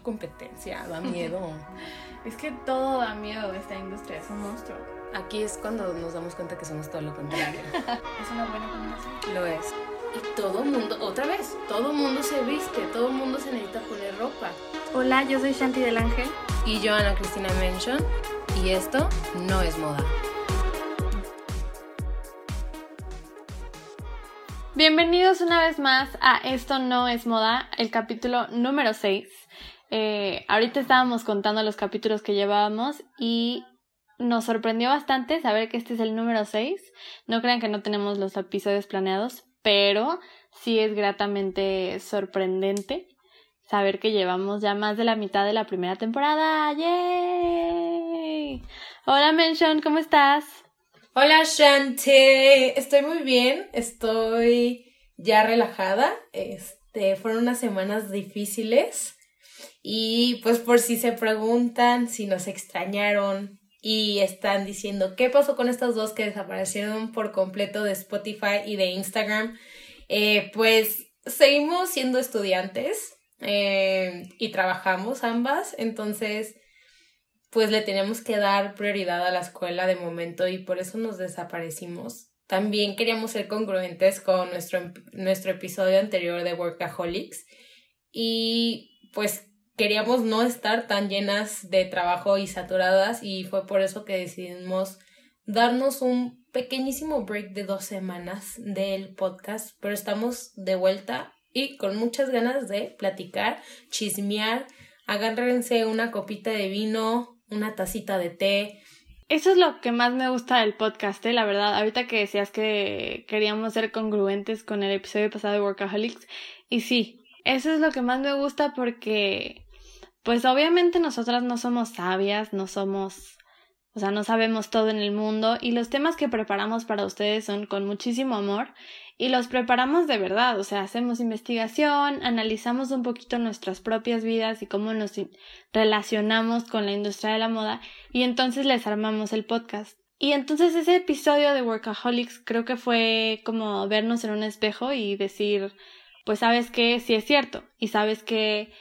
mucha competencia, da miedo. es que todo da miedo esta industria, es un monstruo. Aquí es cuando nos damos cuenta que somos todo lo contrario. es una buena combinación. Lo es. Y todo mundo, otra vez, todo mundo se viste, todo mundo se necesita poner ropa. Hola, yo soy Shanti del Ángel. Y yo, Ana Cristina Mention. Y esto no es moda. Bienvenidos una vez más a Esto no es moda, el capítulo número 6. Eh, ahorita estábamos contando los capítulos que llevábamos y nos sorprendió bastante saber que este es el número 6. No crean que no tenemos los episodios planeados, pero sí es gratamente sorprendente saber que llevamos ya más de la mitad de la primera temporada. ¡Yay! Hola Mention, ¿cómo estás? Hola Shante, estoy muy bien, estoy ya relajada. Este, fueron unas semanas difíciles y pues por si se preguntan si nos extrañaron y están diciendo qué pasó con estas dos que desaparecieron por completo de Spotify y de Instagram, eh, pues seguimos siendo estudiantes eh, y trabajamos ambas, entonces pues le tenemos que dar prioridad a la escuela de momento y por eso nos desaparecimos. También queríamos ser congruentes con nuestro, nuestro episodio anterior de Workaholics y pues queríamos no estar tan llenas de trabajo y saturadas y fue por eso que decidimos darnos un pequeñísimo break de dos semanas del podcast, pero estamos de vuelta y con muchas ganas de platicar, chismear, agárrense una copita de vino, una tacita de té. Eso es lo que más me gusta del podcast, ¿eh? la verdad. Ahorita que decías que queríamos ser congruentes con el episodio pasado de Workaholics. Y sí, eso es lo que más me gusta porque, pues obviamente nosotras no somos sabias, no somos, o sea, no sabemos todo en el mundo y los temas que preparamos para ustedes son con muchísimo amor y los preparamos de verdad, o sea, hacemos investigación, analizamos un poquito nuestras propias vidas y cómo nos relacionamos con la industria de la moda y entonces les armamos el podcast. Y entonces ese episodio de Workaholics creo que fue como vernos en un espejo y decir, pues sabes que sí es cierto y sabes que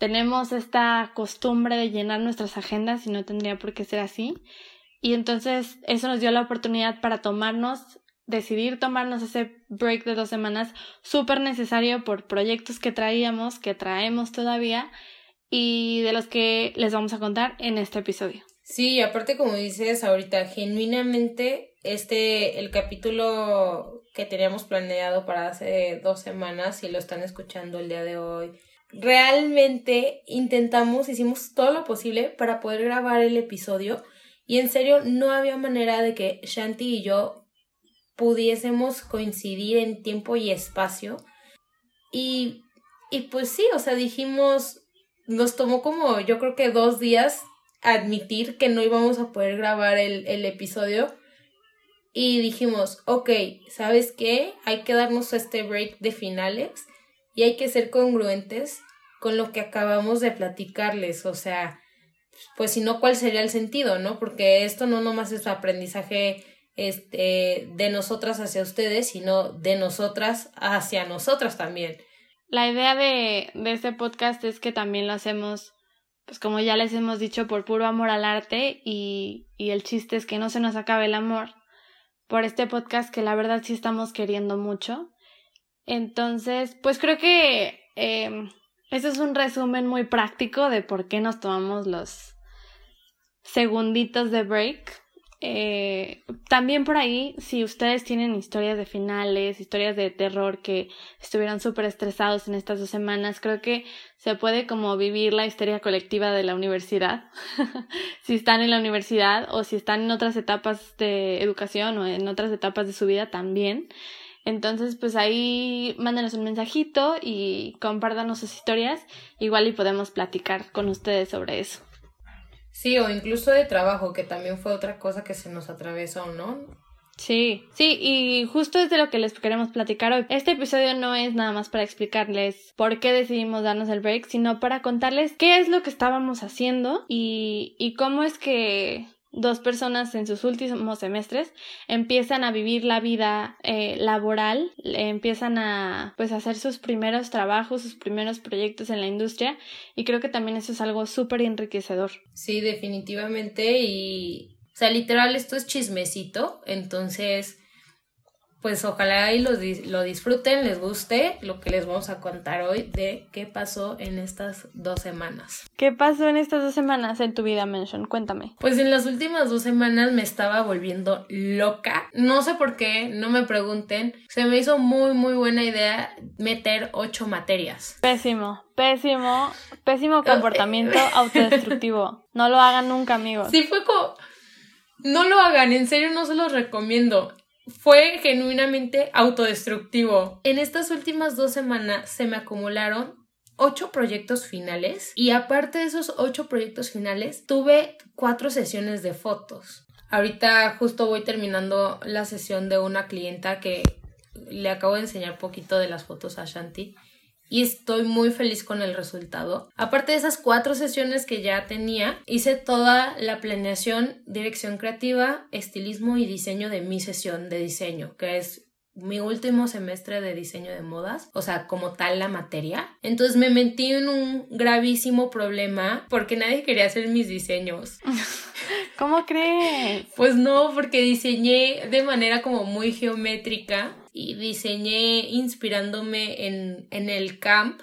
tenemos esta costumbre de llenar nuestras agendas y no tendría por qué ser así. Y entonces eso nos dio la oportunidad para tomarnos decidir tomarnos ese break de dos semanas súper necesario por proyectos que traíamos, que traemos todavía y de los que les vamos a contar en este episodio. Sí, aparte como dices ahorita, genuinamente este, el capítulo que teníamos planeado para hace dos semanas, y lo están escuchando el día de hoy, realmente intentamos, hicimos todo lo posible para poder grabar el episodio y en serio no había manera de que Shanti y yo pudiésemos coincidir en tiempo y espacio. Y, y pues sí, o sea, dijimos, nos tomó como yo creo que dos días admitir que no íbamos a poder grabar el, el episodio. Y dijimos, ok, ¿sabes qué? Hay que darnos este break de finales y hay que ser congruentes con lo que acabamos de platicarles. O sea, pues si no, ¿cuál sería el sentido, no? Porque esto no nomás es aprendizaje este, de nosotras hacia ustedes, sino de nosotras hacia nosotras también. La idea de, de este podcast es que también lo hacemos, pues como ya les hemos dicho, por puro amor al arte y, y el chiste es que no se nos acabe el amor por este podcast que la verdad sí estamos queriendo mucho. Entonces, pues creo que eh, eso es un resumen muy práctico de por qué nos tomamos los segunditos de break eh, también por ahí, si ustedes tienen historias de finales, historias de terror que estuvieron súper estresados en estas dos semanas, creo que se puede como vivir la historia colectiva de la universidad, si están en la universidad o si están en otras etapas de educación o en otras etapas de su vida también. Entonces, pues ahí mándenos un mensajito y compártanos sus historias, igual y podemos platicar con ustedes sobre eso. Sí, o incluso de trabajo, que también fue otra cosa que se nos atravesó, ¿no? Sí, sí, y justo es de lo que les queremos platicar hoy. Este episodio no es nada más para explicarles por qué decidimos darnos el break, sino para contarles qué es lo que estábamos haciendo y, y cómo es que dos personas en sus últimos semestres empiezan a vivir la vida eh, laboral, empiezan a pues hacer sus primeros trabajos, sus primeros proyectos en la industria y creo que también eso es algo súper enriquecedor. Sí, definitivamente y o sea, literal esto es chismecito, entonces pues ojalá y lo, lo disfruten, les guste lo que les vamos a contar hoy de qué pasó en estas dos semanas. ¿Qué pasó en estas dos semanas en tu vida, Mention? Cuéntame. Pues en las últimas dos semanas me estaba volviendo loca. No sé por qué, no me pregunten. Se me hizo muy, muy buena idea meter ocho materias. Pésimo, pésimo, pésimo comportamiento autodestructivo. No lo hagan nunca, amigos. Sí, fue como... No lo hagan, en serio no se los recomiendo fue genuinamente autodestructivo. En estas últimas dos semanas se me acumularon ocho proyectos finales y aparte de esos ocho proyectos finales tuve cuatro sesiones de fotos. Ahorita justo voy terminando la sesión de una clienta que le acabo de enseñar poquito de las fotos a Shanti y estoy muy feliz con el resultado. Aparte de esas cuatro sesiones que ya tenía, hice toda la planeación, dirección creativa, estilismo y diseño de mi sesión de diseño, que es mi último semestre de diseño de modas, o sea, como tal la materia. Entonces me metí en un gravísimo problema porque nadie quería hacer mis diseños. ¿Cómo crees? Pues no, porque diseñé de manera como muy geométrica y diseñé inspirándome en, en el camp,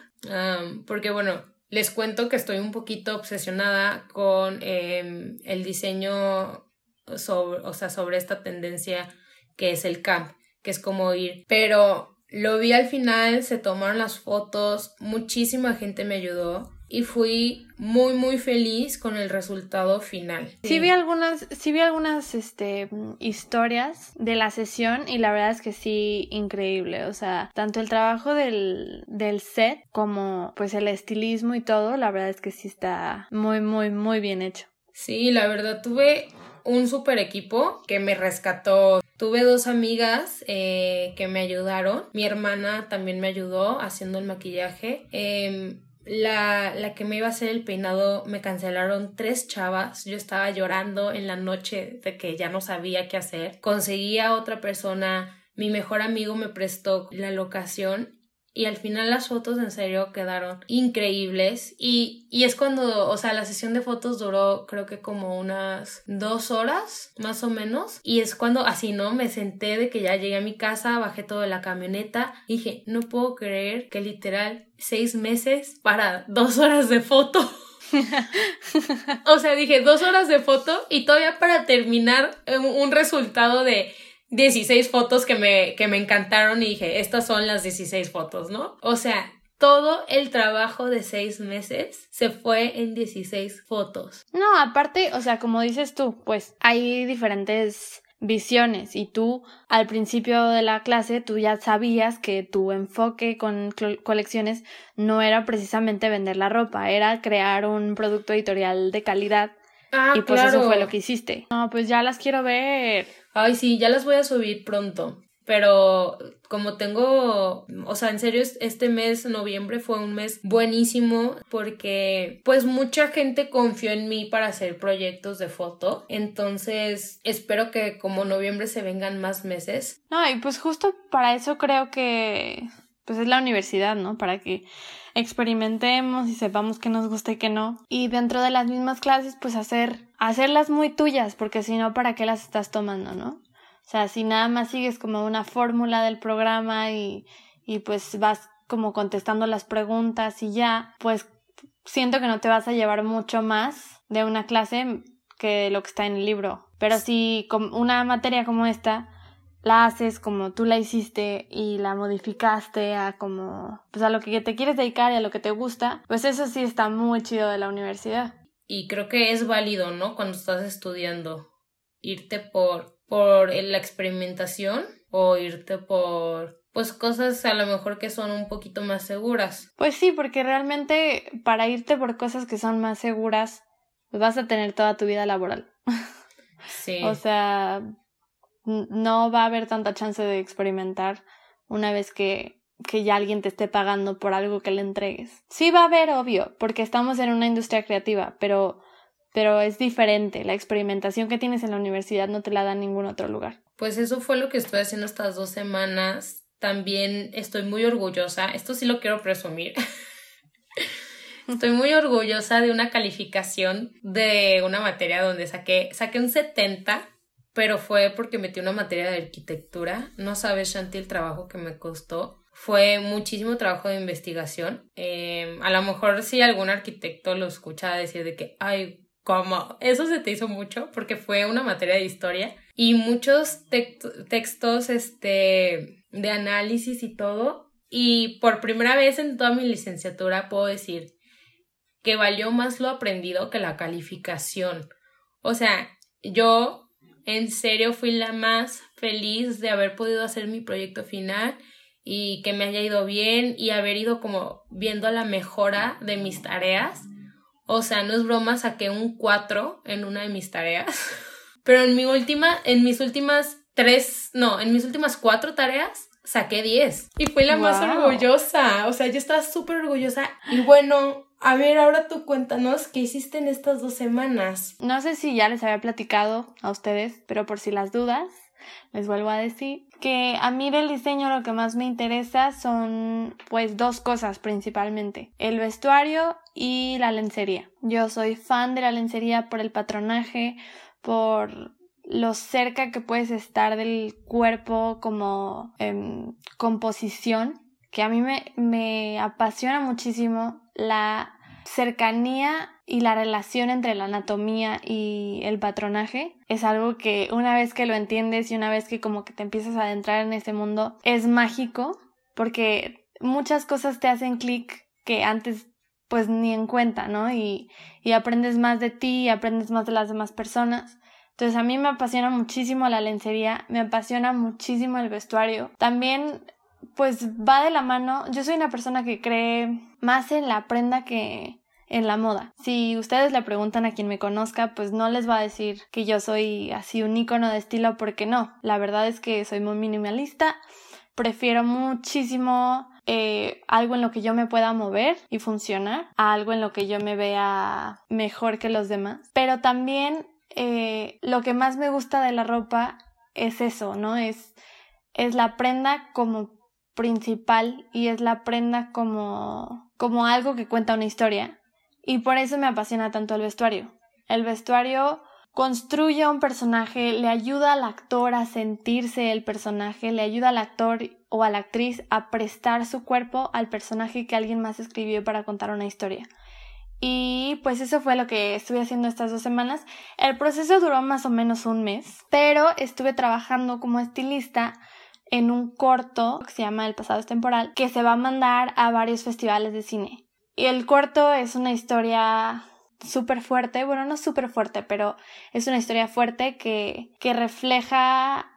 porque bueno, les cuento que estoy un poquito obsesionada con em, el diseño sobre, o sea, sobre esta tendencia que es el camp, que es como ir, pero lo vi al final, se tomaron las fotos, muchísima gente me ayudó y fui muy muy feliz con el resultado final. Sí, vi algunas, sí vi algunas este historias de la sesión y la verdad es que sí increíble, o sea, tanto el trabajo del, del set como pues el estilismo y todo, la verdad es que sí está muy muy muy bien hecho. Sí, la verdad tuve un super equipo que me rescató. Tuve dos amigas eh, que me ayudaron. Mi hermana también me ayudó haciendo el maquillaje. Eh, la, la que me iba a hacer el peinado me cancelaron tres chavas. Yo estaba llorando en la noche de que ya no sabía qué hacer. Conseguí a otra persona. Mi mejor amigo me prestó la locación y al final las fotos en serio quedaron increíbles y, y, es cuando, o sea, la sesión de fotos duró creo que como unas dos horas más o menos y es cuando así, ¿no? Me senté de que ya llegué a mi casa, bajé todo de la camioneta y dije, no puedo creer que literal seis meses para dos horas de foto. o sea, dije dos horas de foto y todavía para terminar un resultado de 16 fotos que me, que me encantaron y dije, estas son las 16 fotos, ¿no? O sea, todo el trabajo de seis meses se fue en 16 fotos. No, aparte, o sea, como dices tú, pues hay diferentes visiones y tú al principio de la clase tú ya sabías que tu enfoque con colecciones no era precisamente vender la ropa, era crear un producto editorial de calidad. Ah, y pues eso fue lo que hiciste. No, pues ya las quiero ver. Ay, sí, ya las voy a subir pronto. Pero como tengo, o sea, en serio, este mes, noviembre, fue un mes buenísimo porque pues mucha gente confió en mí para hacer proyectos de foto. Entonces, espero que como noviembre se vengan más meses. No, y pues justo para eso creo que pues es la universidad, ¿no? Para que experimentemos y sepamos qué nos gusta y qué no. Y dentro de las mismas clases, pues hacer, hacerlas muy tuyas, porque si no, ¿para qué las estás tomando, no? O sea, si nada más sigues como una fórmula del programa y, y pues vas como contestando las preguntas y ya, pues siento que no te vas a llevar mucho más de una clase que lo que está en el libro. Pero si con una materia como esta la haces como tú la hiciste y la modificaste a como pues a lo que te quieres dedicar y a lo que te gusta, pues eso sí está muy chido de la universidad. Y creo que es válido, ¿no? Cuando estás estudiando irte por por la experimentación o irte por pues cosas a lo mejor que son un poquito más seguras. Pues sí, porque realmente para irte por cosas que son más seguras, pues vas a tener toda tu vida laboral. Sí. o sea, no va a haber tanta chance de experimentar una vez que, que ya alguien te esté pagando por algo que le entregues. Sí va a haber, obvio, porque estamos en una industria creativa, pero pero es diferente. La experimentación que tienes en la universidad no te la da en ningún otro lugar. Pues eso fue lo que estoy haciendo estas dos semanas. También estoy muy orgullosa, esto sí lo quiero presumir. Estoy muy orgullosa de una calificación de una materia donde saqué, saqué un 70, pero fue porque metí una materia de arquitectura. No sabes, Shanti, el trabajo que me costó. Fue muchísimo trabajo de investigación. Em, a lo mejor si algún arquitecto lo escucha decir de que, ay, ¿cómo? Eso se te hizo mucho porque fue una materia de historia y muchos textos este, de análisis y todo. Y por primera vez en toda mi licenciatura puedo decir que valió más lo aprendido que la calificación. O sea, yo en serio fui la más feliz de haber podido hacer mi proyecto final y que me haya ido bien y haber ido como viendo la mejora de mis tareas. O sea, no es broma, saqué un 4 en una de mis tareas. Pero en mi última, en mis últimas tres, no, en mis últimas cuatro tareas saqué 10. Y fui la más orgullosa. O sea, yo estaba súper orgullosa. Y bueno, a ver, ahora tú cuéntanos qué hiciste en estas dos semanas. No sé si ya les había platicado a ustedes, pero por si las dudas, les vuelvo a decir que a mí del diseño lo que más me interesa son pues dos cosas principalmente, el vestuario y la lencería. Yo soy fan de la lencería por el patronaje, por lo cerca que puedes estar del cuerpo como en composición, que a mí me, me apasiona muchísimo la cercanía y la relación entre la anatomía y el patronaje es algo que una vez que lo entiendes y una vez que como que te empiezas a adentrar en ese mundo es mágico porque muchas cosas te hacen clic que antes pues ni en cuenta, ¿no? Y, y aprendes más de ti, y aprendes más de las demás personas. Entonces a mí me apasiona muchísimo la lencería, me apasiona muchísimo el vestuario. También pues va de la mano. Yo soy una persona que cree más en la prenda que en la moda. Si ustedes le preguntan a quien me conozca, pues no les va a decir que yo soy así un icono de estilo porque no. La verdad es que soy muy minimalista. Prefiero muchísimo eh, algo en lo que yo me pueda mover y funcionar a algo en lo que yo me vea mejor que los demás. Pero también eh, lo que más me gusta de la ropa es eso, ¿no? Es, es la prenda como principal y es la prenda como, como algo que cuenta una historia. Y por eso me apasiona tanto el vestuario. El vestuario construye a un personaje, le ayuda al actor a sentirse el personaje, le ayuda al actor o a la actriz a prestar su cuerpo al personaje que alguien más escribió para contar una historia. Y pues eso fue lo que estuve haciendo estas dos semanas. El proceso duró más o menos un mes, pero estuve trabajando como estilista en un corto que se llama El pasado es temporal, que se va a mandar a varios festivales de cine. Y el corto es una historia súper fuerte, bueno, no súper fuerte, pero es una historia fuerte que, que refleja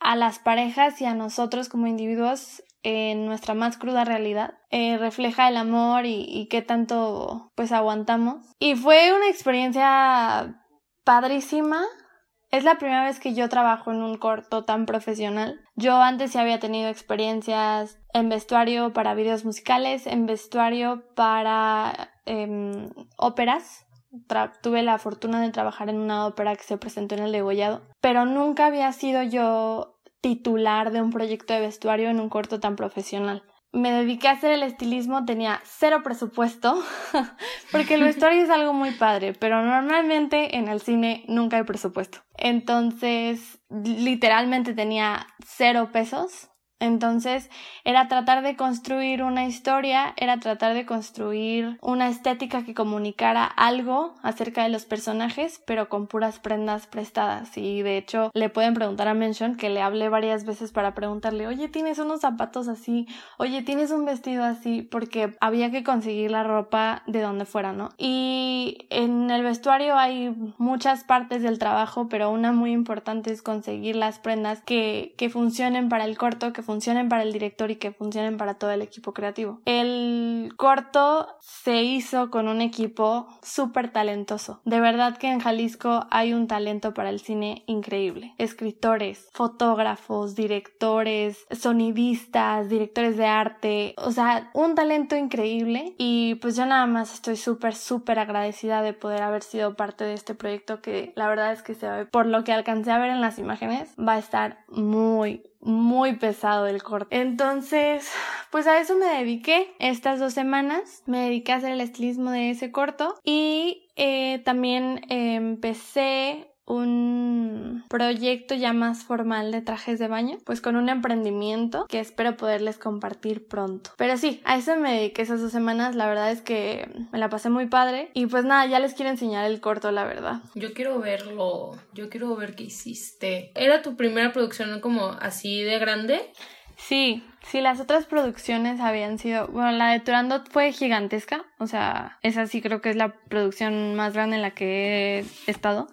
a las parejas y a nosotros como individuos en nuestra más cruda realidad. Eh, refleja el amor y, y qué tanto pues aguantamos. Y fue una experiencia padrísima es la primera vez que yo trabajo en un corto tan profesional. Yo antes ya había tenido experiencias en vestuario para videos musicales, en vestuario para em, óperas. tuve la fortuna de trabajar en una ópera que se presentó en el degollado, pero nunca había sido yo titular de un proyecto de vestuario en un corto tan profesional me dediqué a hacer el estilismo, tenía cero presupuesto, porque el vestuario es algo muy padre, pero normalmente en el cine nunca hay presupuesto. Entonces, literalmente tenía cero pesos entonces era tratar de construir una historia, era tratar de construir una estética que comunicara algo acerca de los personajes, pero con puras prendas prestadas. Y de hecho le pueden preguntar a Mention que le hablé varias veces para preguntarle, oye, tienes unos zapatos así, oye, tienes un vestido así, porque había que conseguir la ropa de donde fuera, ¿no? Y en el vestuario hay muchas partes del trabajo, pero una muy importante es conseguir las prendas que, que funcionen para el corto, que funcionen para el director y que funcionen para todo el equipo creativo. El corto se hizo con un equipo súper talentoso. De verdad que en Jalisco hay un talento para el cine increíble. Escritores, fotógrafos, directores, sonidistas, directores de arte, o sea, un talento increíble y pues yo nada más estoy súper, súper agradecida de poder haber sido parte de este proyecto que la verdad es que se ve, por lo que alcancé a ver en las imágenes, va a estar muy, muy pesado el corte. Entonces, pues a eso me dediqué estas dos semanas. Me dediqué a hacer el estilismo de ese corto y eh, también empecé un proyecto ya más formal de trajes de baño, pues con un emprendimiento que espero poderles compartir pronto. Pero sí, a eso me dediqué esas dos semanas, la verdad es que me la pasé muy padre y pues nada, ya les quiero enseñar el corto, la verdad. Yo quiero verlo, yo quiero ver qué hiciste. ¿Era tu primera producción como así de grande? Sí, sí, las otras producciones habían sido, bueno, la de Turandot fue gigantesca, o sea, esa sí creo que es la producción más grande en la que he estado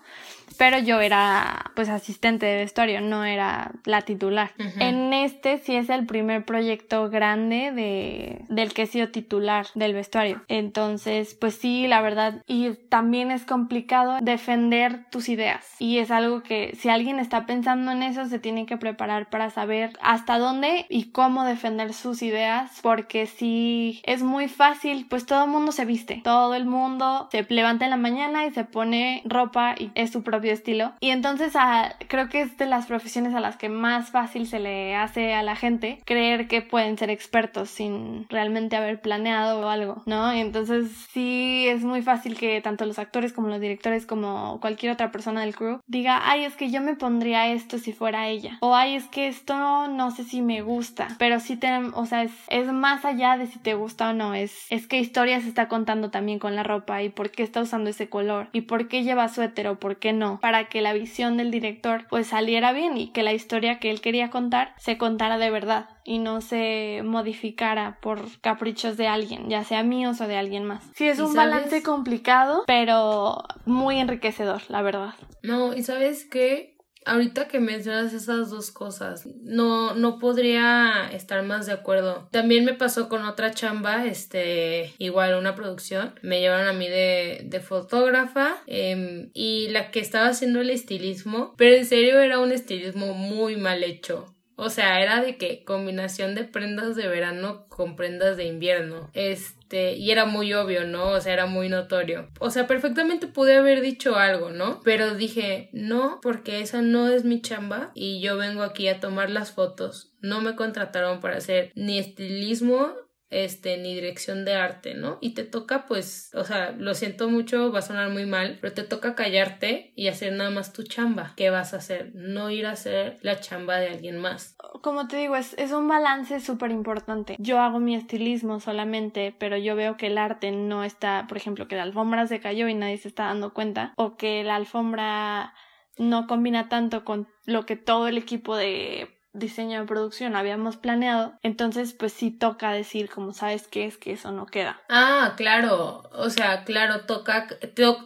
pero yo era pues asistente de vestuario, no era la titular. En este sí es el primer proyecto grande de, del que he sido titular del vestuario. Entonces, pues sí, la verdad, y también es complicado defender tus ideas. Y es algo que si alguien está pensando en eso, se tiene que preparar para saber hasta dónde y cómo defender sus ideas, porque si es muy fácil, pues todo el mundo se viste, todo el mundo se levanta en la mañana y se pone ropa y es su propio estilo. Y entonces ah, creo que es de las profesiones a las que más fácil se le hace a la gente creer que pueden ser expertos sin realmente haber planeado o algo, ¿no? Y entonces sí es muy fácil que tanto los actores como los directores como cualquier otra persona del crew diga, ay, es que yo me pondría esto si fuera ella. O ay, es que esto no sé si me gusta. Pero sí tenemos, o sea, es, es más allá de si te gusta o no. Es, es qué historia se está contando también con la ropa y por qué está usando ese color y por qué lleva suéter o por qué no para que la visión del director pues saliera bien y que la historia que él quería contar se contara de verdad y no se modificara por caprichos de alguien, ya sea míos o de alguien más. Sí, es un balance complicado, pero muy enriquecedor, la verdad. No, y sabes qué, ahorita que mencionas esas dos cosas, no, no podría estar más de acuerdo. También me pasó con otra chamba, este, igual una producción, me llevaron a mí de, de fotógrafa em, y la que estaba haciendo el estilismo, pero en serio era un estilismo muy mal hecho. O sea, era de que combinación de prendas de verano con prendas de invierno. Este, y era muy obvio, ¿no? O sea, era muy notorio. O sea, perfectamente pude haber dicho algo, ¿no? Pero dije, no, porque esa no es mi chamba y yo vengo aquí a tomar las fotos. No me contrataron para hacer ni estilismo este, ni dirección de arte, ¿no? Y te toca, pues, o sea, lo siento mucho, va a sonar muy mal, pero te toca callarte y hacer nada más tu chamba. ¿Qué vas a hacer? No ir a hacer la chamba de alguien más. Como te digo, es, es un balance súper importante. Yo hago mi estilismo solamente, pero yo veo que el arte no está, por ejemplo, que la alfombra se cayó y nadie se está dando cuenta, o que la alfombra no combina tanto con lo que todo el equipo de diseño de producción habíamos planeado, entonces pues sí toca decir como sabes que es que eso no queda. Ah, claro, o sea, claro, toca,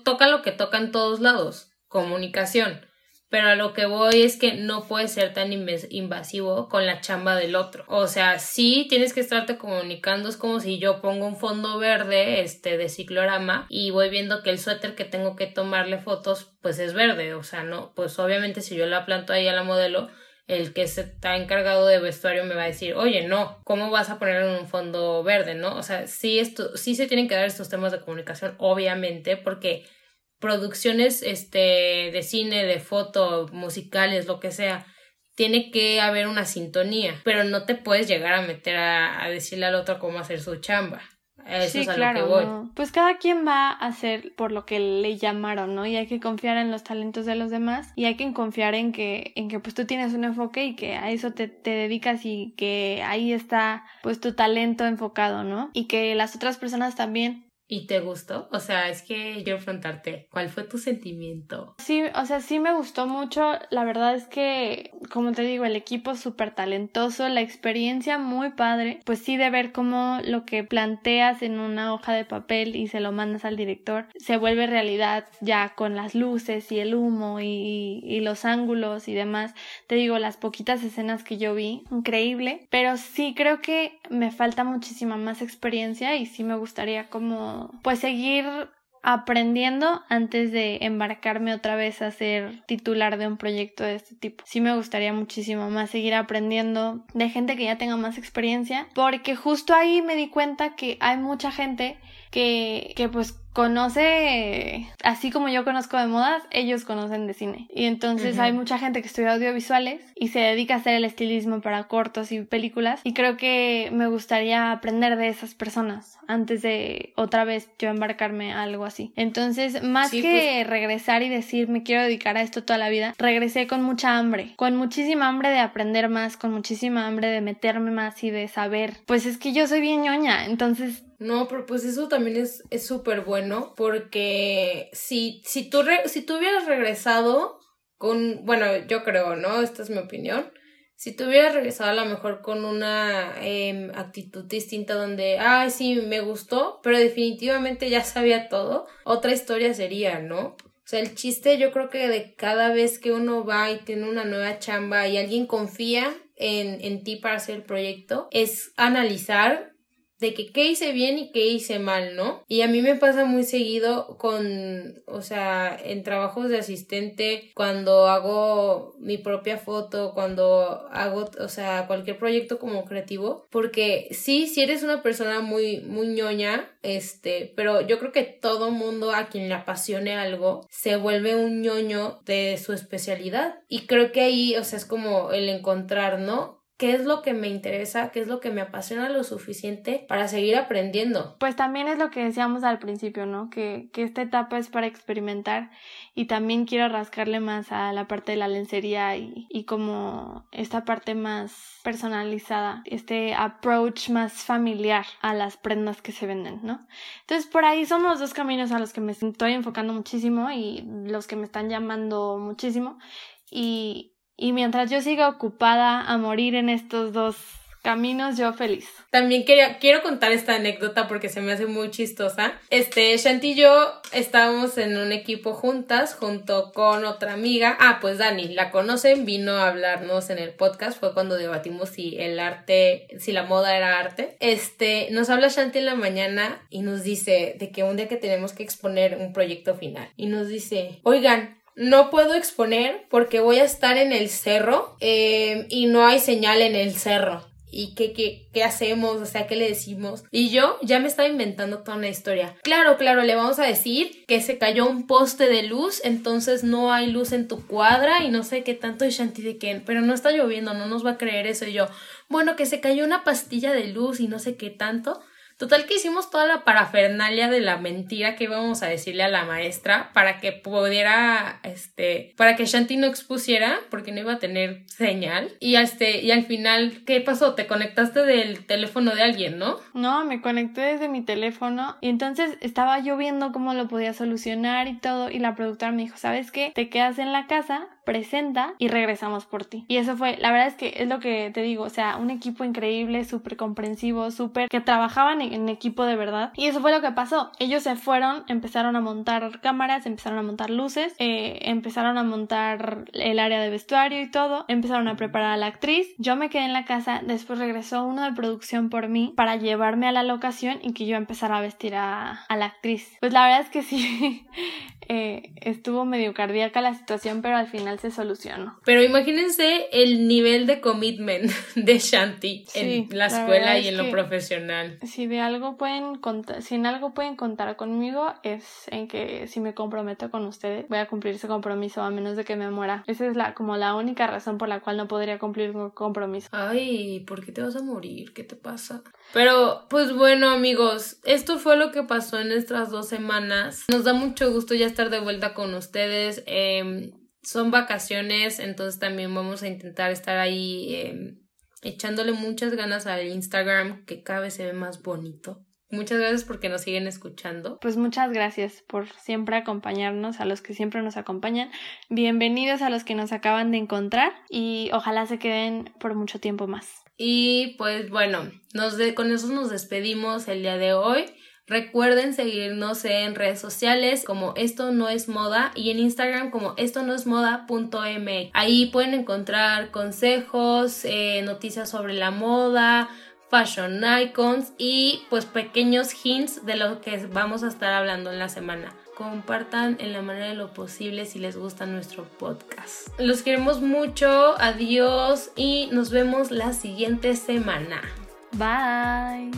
toca lo que toca en todos lados, comunicación. Pero a lo que voy es que no puede ser tan invasivo con la chamba del otro. O sea, sí tienes que estarte comunicando. Es como si yo pongo un fondo verde, este, de ciclorama, y voy viendo que el suéter que tengo que tomarle fotos, pues es verde. O sea, no, pues obviamente si yo la planto ahí a la modelo, el que se está encargado de vestuario me va a decir, oye, no, ¿cómo vas a poner en un fondo verde, no? O sea, sí, esto, sí se tienen que dar estos temas de comunicación, obviamente, porque producciones este, de cine, de foto, musicales, lo que sea, tiene que haber una sintonía, pero no te puedes llegar a meter a, a decirle al otro cómo hacer su chamba sí, claro, Pues cada quien va a hacer por lo que le llamaron, ¿no? Y hay que confiar en los talentos de los demás y hay que confiar en que, en que pues tú tienes un enfoque y que a eso te, te dedicas y que ahí está pues tu talento enfocado, ¿no? Y que las otras personas también ¿Y te gustó? O sea, es que quiero preguntarte, ¿cuál fue tu sentimiento? Sí, o sea, sí me gustó mucho. La verdad es que, como te digo, el equipo súper talentoso, la experiencia muy padre. Pues sí, de ver cómo lo que planteas en una hoja de papel y se lo mandas al director se vuelve realidad ya con las luces y el humo y, y los ángulos y demás. Te digo, las poquitas escenas que yo vi, increíble. Pero sí creo que me falta muchísima más experiencia y sí me gustaría como pues seguir aprendiendo antes de embarcarme otra vez a ser titular de un proyecto de este tipo. Sí me gustaría muchísimo más seguir aprendiendo de gente que ya tenga más experiencia, porque justo ahí me di cuenta que hay mucha gente que, que pues conoce, así como yo conozco de modas, ellos conocen de cine. Y entonces hay mucha gente que estudia audiovisuales y se dedica a hacer el estilismo para cortos y películas. Y creo que me gustaría aprender de esas personas antes de otra vez yo embarcarme a algo así. Entonces, más que pues regresar y decir me quiero dedicar a esto toda la vida, regresé con mucha hambre, con muchísima hambre de aprender más, con muchísima hambre de meterme más y de saber. Pues es que yo soy bien ñoña, entonces no, pero pues eso también es súper bueno porque si, si, tú si tú hubieras regresado con, bueno, yo creo, ¿no? Esta es mi opinión. Si tú hubieras regresado a lo mejor con una em, actitud distinta donde, ay, sí, me gustó, pero definitivamente ya sabía todo, otra historia sería, ¿no? O sea, el chiste yo creo que de cada vez que uno va y tiene una nueva chamba y alguien confía en, en ti para hacer el proyecto, es analizar de que qué hice bien y qué hice mal, ¿no? Y a mí me pasa muy seguido con, o sea, en trabajos de asistente, cuando hago mi propia foto, cuando hago, o sea, cualquier proyecto como creativo, porque sí, si eres una persona muy, muy ñoña, este, pero yo creo que todo mundo a quien le apasione algo se vuelve un ñoño de su especialidad. Y creo que ahí, o sea, es como el encontrar, ¿no? Qué es lo que me interesa, qué es lo que me apasiona lo suficiente para seguir aprendiendo. Pues también es lo que decíamos al principio, ¿no? Que, que esta etapa es para experimentar y también quiero rascarle más a la parte de la lencería y, y como esta parte más personalizada, este approach más familiar a las prendas que se venden, ¿no? Entonces por ahí son los dos caminos a los que me estoy enfocando muchísimo y los que me están llamando muchísimo y, y mientras yo siga ocupada a morir en estos dos caminos, yo feliz. También quería, quiero contar esta anécdota porque se me hace muy chistosa. Este, Shanti y yo estábamos en un equipo juntas junto con otra amiga. Ah, pues Dani, la conocen, vino a hablarnos en el podcast. Fue cuando debatimos si el arte, si la moda era arte. Este, nos habla Shanti en la mañana y nos dice de que un día que tenemos que exponer un proyecto final. Y nos dice, oigan, no puedo exponer porque voy a estar en el cerro eh, y no hay señal en el cerro. ¿Y qué, qué, qué hacemos? O sea, ¿qué le decimos? Y yo ya me estaba inventando toda una historia. Claro, claro, le vamos a decir que se cayó un poste de luz, entonces no hay luz en tu cuadra y no sé qué tanto de Shanti de pero no está lloviendo, no nos va a creer eso. Y yo, bueno, que se cayó una pastilla de luz y no sé qué tanto. Total que hicimos toda la parafernalia de la mentira que íbamos a decirle a la maestra para que pudiera, este, para que Shanti no expusiera porque no iba a tener señal. Y este, y al final, ¿qué pasó? Te conectaste del teléfono de alguien, ¿no? No, me conecté desde mi teléfono y entonces estaba yo viendo cómo lo podía solucionar y todo y la productora me dijo, ¿sabes qué? Te quedas en la casa, presenta y regresamos por ti. Y eso fue, la verdad es que es lo que te digo, o sea, un equipo increíble, súper comprensivo, súper que trabajaban en equipo de verdad. Y eso fue lo que pasó. Ellos se fueron, empezaron a montar cámaras, empezaron a montar luces, eh, empezaron a montar el área de vestuario y todo, empezaron a preparar a la actriz. Yo me quedé en la casa, después regresó uno de producción por mí para llevarme a la locación y que yo empezara a vestir a, a la actriz. Pues la verdad es que sí, eh, estuvo medio cardíaca la situación, pero al final se solucionó. Pero imagínense el nivel de commitment de Shanti en la escuela y en lo profesional. Si de algo pueden contar, si en algo pueden contar conmigo es en que si me comprometo con ustedes voy a cumplir ese compromiso a menos de que me muera. Esa es la como la única razón por la cual no podría cumplir un compromiso. Ay, ¿por qué te vas a morir? ¿Qué te pasa? Pero, pues bueno, amigos, esto fue lo que pasó en estas dos semanas. Nos da mucho gusto ya estar de vuelta con ustedes. Em, son vacaciones, entonces también vamos a intentar estar ahí em, echándole muchas ganas al Instagram, que cada vez se ve más bonito. Muchas gracias porque nos siguen escuchando. Pues muchas gracias por siempre acompañarnos, a los que siempre nos acompañan. Bienvenidos a los que nos acaban de encontrar y ojalá se queden por mucho tiempo más. Y pues bueno, nos con eso nos despedimos el día de hoy. Recuerden seguirnos en redes sociales como esto no es moda y en Instagram como esto no es moda.mx. Ahí pueden encontrar consejos, eh, noticias sobre la moda, fashion icons y pues pequeños hints de lo que vamos a estar hablando en la semana. Compartan en la manera de lo posible si les gusta nuestro podcast. Los queremos mucho, adiós y nos vemos la siguiente semana. Bye.